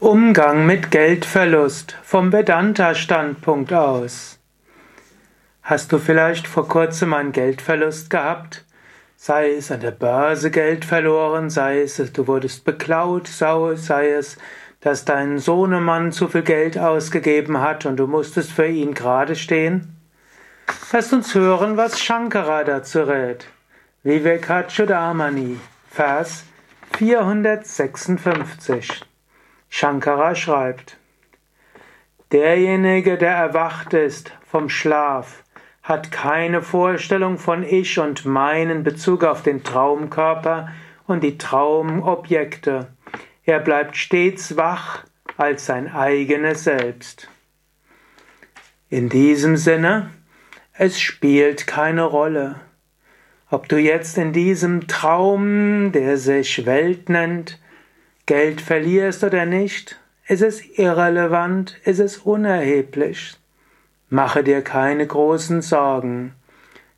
Umgang mit Geldverlust vom Vedanta-Standpunkt aus. Hast du vielleicht vor kurzem einen Geldverlust gehabt? Sei es an der Börse Geld verloren, sei es, du wurdest beklaut, sei es, dass dein Sohnemann zu viel Geld ausgegeben hat und du musstest für ihn gerade stehen? Lasst uns hören, was Shankara dazu rät. Vivekachudamani, Vers 456. Shankara schreibt, Derjenige, der erwacht ist vom Schlaf, hat keine Vorstellung von Ich und meinen Bezug auf den Traumkörper und die Traumobjekte. Er bleibt stets wach als sein eigenes Selbst. In diesem Sinne, es spielt keine Rolle, ob du jetzt in diesem Traum, der sich Welt nennt, Geld verlierst oder nicht, ist es irrelevant, ist es unerheblich. Mache dir keine großen Sorgen.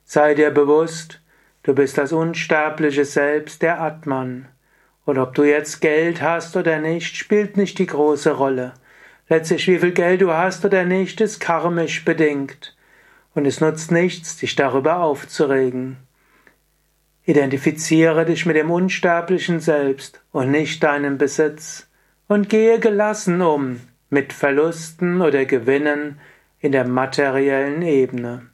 Sei dir bewusst, du bist das unsterbliche Selbst, der Atman. Und ob du jetzt Geld hast oder nicht, spielt nicht die große Rolle. Letztlich, wie viel Geld du hast oder nicht, ist karmisch bedingt. Und es nutzt nichts, dich darüber aufzuregen. Identifiziere dich mit dem unsterblichen Selbst und nicht deinem Besitz und gehe gelassen um mit Verlusten oder Gewinnen in der materiellen Ebene.